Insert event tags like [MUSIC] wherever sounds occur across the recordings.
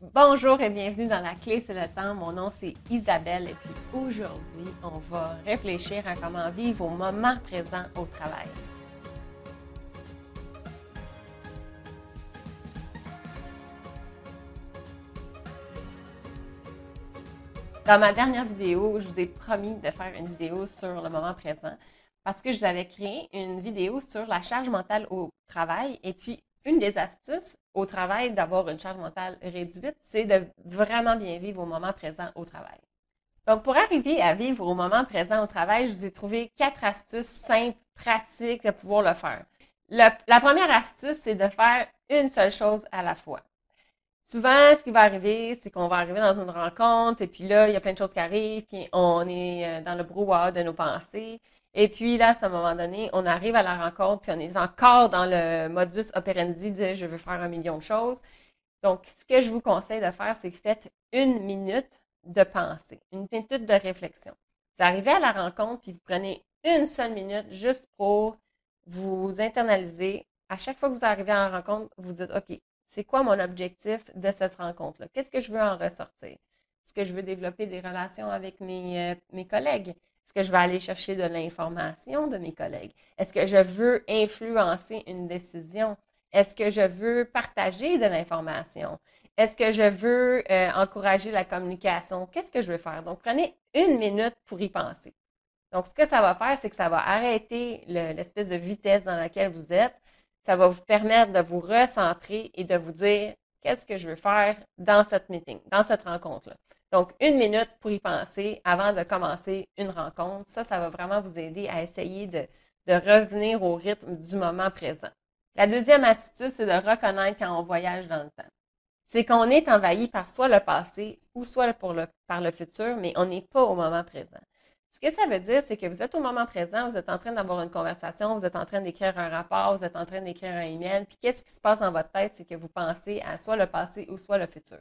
Bonjour et bienvenue dans La Clé, c'est le temps. Mon nom c'est Isabelle et puis aujourd'hui, on va réfléchir à comment vivre au moment présent au travail. Dans ma dernière vidéo, je vous ai promis de faire une vidéo sur le moment présent parce que je vous avais créé une vidéo sur la charge mentale au travail et puis une des astuces au travail d'avoir une charge mentale réduite, c'est de vraiment bien vivre au moment présent au travail. Donc, pour arriver à vivre au moment présent au travail, je vous ai trouvé quatre astuces simples, pratiques de pouvoir le faire. la première astuce, c'est de faire une seule chose à la fois. Souvent, ce qui va arriver, c'est qu'on va arriver dans une rencontre et puis là, il y a plein de choses qui arrivent, puis on est euh, dans le brouhaha de nos pensées. Et puis là, à ce moment donné, on arrive à la rencontre, puis on est encore dans le modus operandi de je veux faire un million de choses. Donc, ce que je vous conseille de faire, c'est que faites une minute de pensée, une minute de réflexion. Vous arrivez à la rencontre, puis vous prenez une seule minute juste pour vous internaliser. À chaque fois que vous arrivez à la rencontre, vous dites, OK, c'est quoi mon objectif de cette rencontre-là? Qu'est-ce que je veux en ressortir? Est-ce que je veux développer des relations avec mes, euh, mes collègues? Est-ce que je vais aller chercher de l'information de mes collègues? Est-ce que je veux influencer une décision? Est-ce que je veux partager de l'information? Est-ce que je veux euh, encourager la communication? Qu'est-ce que je veux faire? Donc, prenez une minute pour y penser. Donc, ce que ça va faire, c'est que ça va arrêter l'espèce de vitesse dans laquelle vous êtes ça va vous permettre de vous recentrer et de vous dire qu'est-ce que je veux faire dans cette meeting, dans cette rencontre-là. Donc, une minute pour y penser avant de commencer une rencontre. Ça, ça va vraiment vous aider à essayer de, revenir au rythme du moment présent. La deuxième attitude, c'est de reconnaître quand on voyage dans le temps. C'est qu'on est envahi par soit le passé ou soit par le futur, mais on n'est pas au moment présent. Ce que ça veut dire, c'est que vous êtes au moment présent, vous êtes en train d'avoir une conversation, vous êtes en train d'écrire un rapport, vous êtes en train d'écrire un email, puis qu'est-ce qui se passe dans votre tête, c'est que vous pensez à soit le passé ou soit le futur.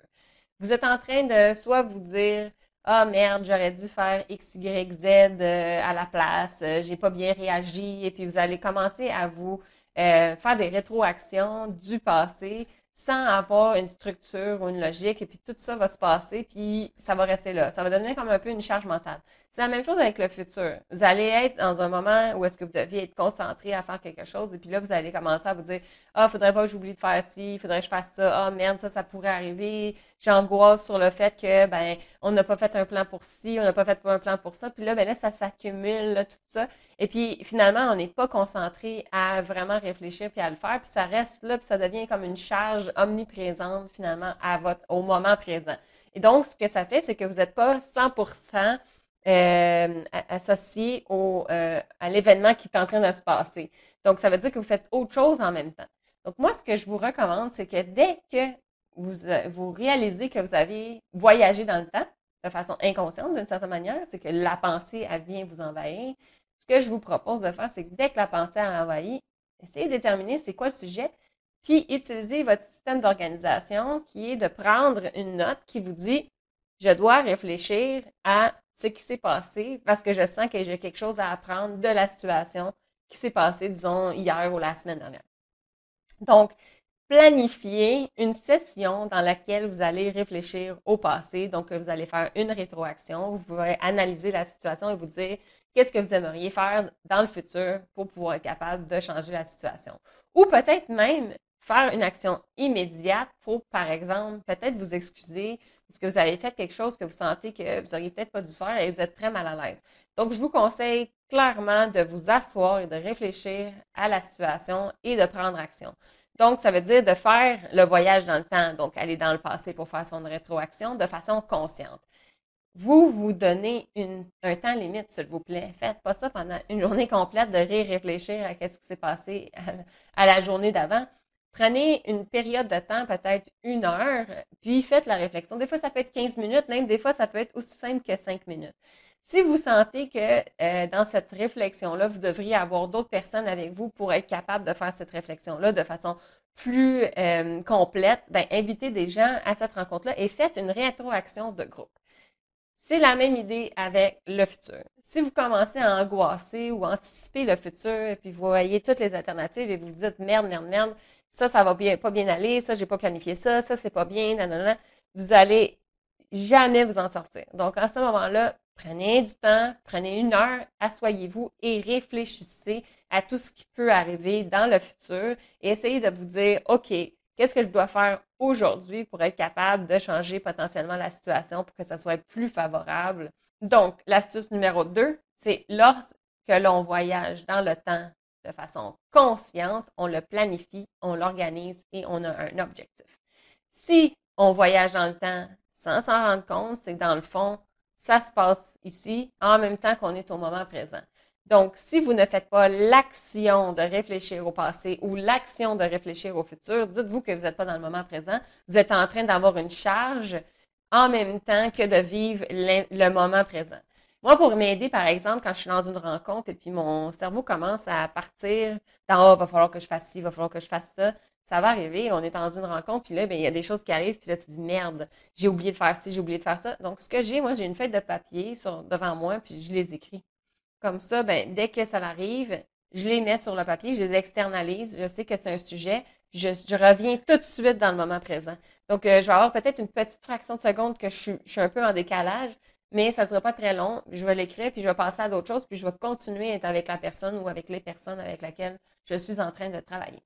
Vous êtes en train de soit vous dire ah merde, j'aurais dû faire X, Y, Z euh, à la place, euh, j'ai pas bien réagi, et puis vous allez commencer à vous euh, faire des rétroactions du passé sans avoir une structure ou une logique, et puis tout ça va se passer, puis ça va rester là. Ça va devenir comme un peu une charge mentale. C'est la même chose avec le futur. Vous allez être dans un moment où est-ce que vous deviez être concentré à faire quelque chose, et puis là, vous allez commencer à vous dire, ah, faudrait pas que j'oublie de faire ci, faudrait que je fasse ça, ah, merde, ça, ça pourrait arriver. J'angoisse sur le fait que, ben, on n'a pas fait un plan pour ci, on n'a pas fait un plan pour ça, puis là, ben là, ça s'accumule, tout ça. Et puis, finalement, on n'est pas concentré à vraiment réfléchir puis à le faire, puis ça reste là, puis ça devient comme une charge omniprésente, finalement, à votre, au moment présent. Et donc, ce que ça fait, c'est que vous n'êtes pas 100% euh, associé au, euh, à l'événement qui est en train de se passer. Donc, ça veut dire que vous faites autre chose en même temps. Donc, moi, ce que je vous recommande, c'est que dès que vous, euh, vous réalisez que vous avez voyagé dans le temps, de façon inconsciente d'une certaine manière, c'est que la pensée, vient vous envahir, ce que je vous propose de faire, c'est que dès que la pensée a envahi, essayez de déterminer c'est quoi le sujet, puis utilisez votre système d'organisation qui est de prendre une note qui vous dit je dois réfléchir à ce qui s'est passé parce que je sens que j'ai quelque chose à apprendre de la situation qui s'est passée, disons, hier ou la semaine dernière. Donc, planifiez une session dans laquelle vous allez réfléchir au passé. Donc, vous allez faire une rétroaction. Vous pouvez analyser la situation et vous dire qu'est-ce que vous aimeriez faire dans le futur pour pouvoir être capable de changer la situation. Ou peut-être même faire une action immédiate pour, par exemple, peut-être vous excuser parce que vous avez fait quelque chose que vous sentez que vous n'auriez peut-être pas dû faire et vous êtes très mal à l'aise. Donc, je vous conseille clairement de vous asseoir et de réfléchir à la situation et de prendre action. Donc, ça veut dire de faire le voyage dans le temps, donc aller dans le passé pour faire son rétroaction de façon consciente vous vous donnez un temps limite, s'il vous plaît. Faites pas ça pendant une journée [LAUGHS] complète de réfléchir à ce qui s'est passé à, la journée d'avant. Prenez une période de temps, peut-être une heure, puis faites la réflexion. Des fois, ça peut être 15 minutes, même des fois, ça peut être aussi simple que 5 minutes. Si vous sentez que euh, dans cette réflexion-là, vous devriez avoir d'autres personnes avec vous pour être capable de faire cette réflexion-là de façon plus euh, complète, ben, invitez des gens à cette rencontre-là et faites une rétroaction de groupe. C'est la même idée avec le futur. Si vous commencez à angoisser ou anticiper le futur, puis vous voyez toutes les alternatives et vous vous dites merde, merde, merde, ça, ça va pas bien aller, ça, j'ai pas planifié ça, ça, c'est pas bien, nanana, vous allez jamais vous en sortir. Donc, à ce moment-là, prenez du temps, prenez une heure, asseyez-vous et réfléchissez à tout ce qui peut arriver dans le futur et essayez de vous dire, OK, qu'est-ce que je dois faire aujourd'hui pour être capable de changer potentiellement la situation pour que ça soit plus favorable? Donc, l'astuce numéro deux, c'est lorsque l'on voyage dans le temps de façon consciente, on le planifie, on l'organise et on a un objectif. Si on voyage dans le temps sans s'en rendre compte, c'est que dans le fond, ça se passe ici en même temps qu'on est au moment présent. Donc, si vous ne faites pas l'action de réfléchir au passé ou l'action de réfléchir au futur, dites-vous que vous n'êtes pas dans le moment présent. Vous êtes en train d'avoir une charge en même temps que de vivre le moment présent. Moi, pour m'aider, par exemple, quand je suis dans une rencontre et puis mon cerveau commence à partir dans oh, va falloir que je fasse ci, va falloir que je fasse ça, ça va arriver, on est dans une rencontre, puis là, ben, il y a des choses qui arrivent, puis là, tu dis merde, j'ai oublié de faire ci, j'ai oublié de faire ça. Donc, ce que j'ai, moi, j'ai une feuille de papier devant moi, puis je les écris. Comme ça, ben, dès que ça arrive, je les mets sur le papier, je les externalise, je sais que c'est un sujet, puis je, reviens tout de suite dans le moment présent. Donc, euh, je vais avoir peut-être une petite fraction de seconde que je suis un peu en décalage, mais ça ne sera pas très long. Je vais l'écrire, puis je vais passer à d'autres choses, puis je vais continuer à être avec la personne ou avec les personnes avec lesquelles je suis en train de travailler.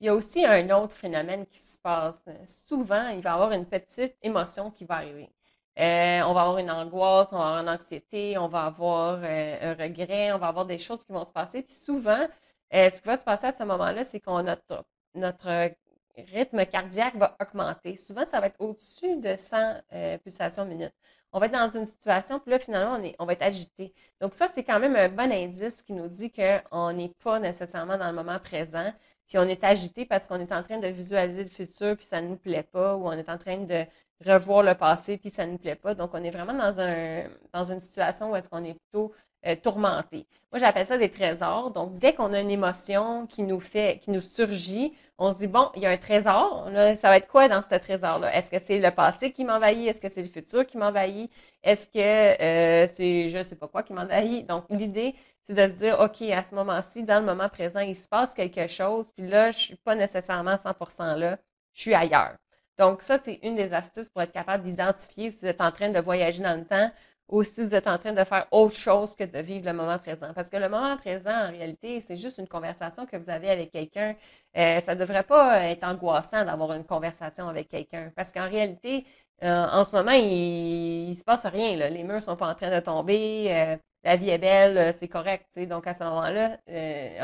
Il y a aussi un autre phénomène qui se passe. Souvent, il va y avoir une petite émotion qui va arriver. Euh, on va avoir une angoisse, on va avoir une anxiété, on va avoir euh, un regret, on va avoir des choses qui vont se passer. Puis souvent, euh, ce qui va se passer à ce moment-là, c'est qu'on notre, notre rythme cardiaque va augmenter. Souvent, ça va être au-dessus de 100 pulsations minutes. On va être dans une situation, puis là, finalement, on, est, on va être agité. Donc, ça, c'est quand même un bon indice qui nous dit qu'on n'est pas nécessairement dans le moment présent, puis on est agité parce qu'on est en train de visualiser le futur, puis ça ne nous plaît pas, ou on est en train de revoir le passé, puis ça ne nous plaît pas. Donc, on est vraiment dans, un, dans une situation où est-ce qu'on est plutôt euh, tourmenté. Moi, j'appelle ça des trésors. Donc, dès qu'on a une émotion qui nous fait, qui nous surgit, on se dit, bon, il y a un trésor. ça va être quoi dans ce trésor-là? Est-ce que c'est le passé qui m'envahit? Est-ce que c'est le futur qui m'envahit? Est-ce que euh, c'est je ne sais pas quoi qui m'envahit? Donc, l'idée, c'est de se dire, OK, à ce moment-ci, dans le moment présent, il se passe quelque chose, puis là, je suis pas nécessairement 100% là, je suis ailleurs. Donc, ça, c'est une des astuces pour être capable d'identifier si vous êtes en train de voyager dans le temps ou si vous êtes en train de faire autre chose que de vivre le moment présent. Parce que le moment présent, en réalité, c'est juste une conversation que vous avez avec quelqu'un. Euh, ça ne devrait pas être angoissant d'avoir une conversation avec quelqu'un. Parce qu'en réalité, euh, en ce moment, il ne se passe rien. Les murs ne sont pas en train de tomber. Euh, la vie est belle, c'est correct. Donc, à ce moment-là,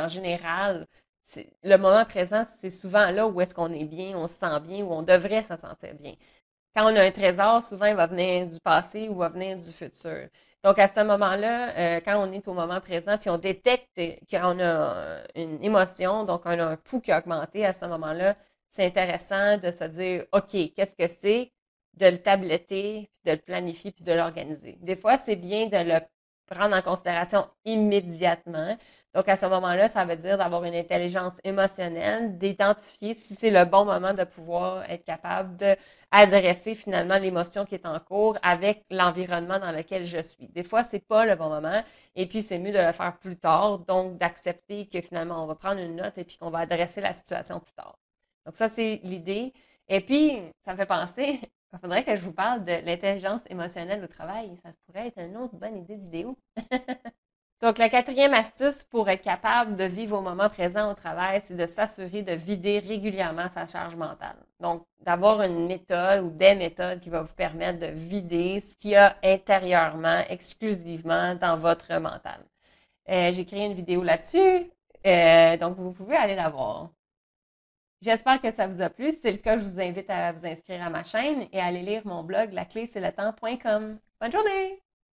en général, le moment présent, c'est souvent là où est-ce qu'on est bien, on se sent bien, où on devrait se sentir bien. Quand on a un trésor, souvent, il va venir du passé ou va venir du futur. Donc, à ce moment-là, euh, quand on est au moment présent, puis on détecte qu'on a une émotion, donc on a un pouls qui a augmenté, à ce moment-là, c'est intéressant de se dire, OK, qu'est-ce que c'est? De le tabletter, puis de le planifier, puis de l'organiser. Des fois, c'est bien de le prendre en considération immédiatement. Donc, à ce moment-là, ça veut dire d'avoir une intelligence émotionnelle, d'identifier si c'est le bon moment de pouvoir être capable d'adresser finalement l'émotion qui est en cours avec l'environnement dans lequel je suis. Des fois, c'est pas le bon moment et puis c'est mieux de le faire plus tard, donc d'accepter que finalement, on va prendre une note et puis qu'on va adresser la situation plus tard. Donc, ça, c'est l'idée. Et puis, ça me fait penser, il faudrait que je vous parle de l'intelligence émotionnelle au travail. Ça pourrait être une autre bonne idée de vidéo. [LAUGHS] Donc, la quatrième astuce pour être capable de vivre au moment présent au travail, c'est de s'assurer de vider régulièrement sa charge mentale. Donc, d'avoir une méthode ou des méthodes qui va vous permettre de vider ce qu'il y a intérieurement, exclusivement dans votre mental. Euh, j'ai créé une vidéo là-dessus, euh, donc vous pouvez aller la voir. J'espère que ça vous a plu. Si c'est le cas, je vous invite à vous inscrire à ma chaîne et à aller lire mon blog laclé c'est le temps.com. Bonne journée!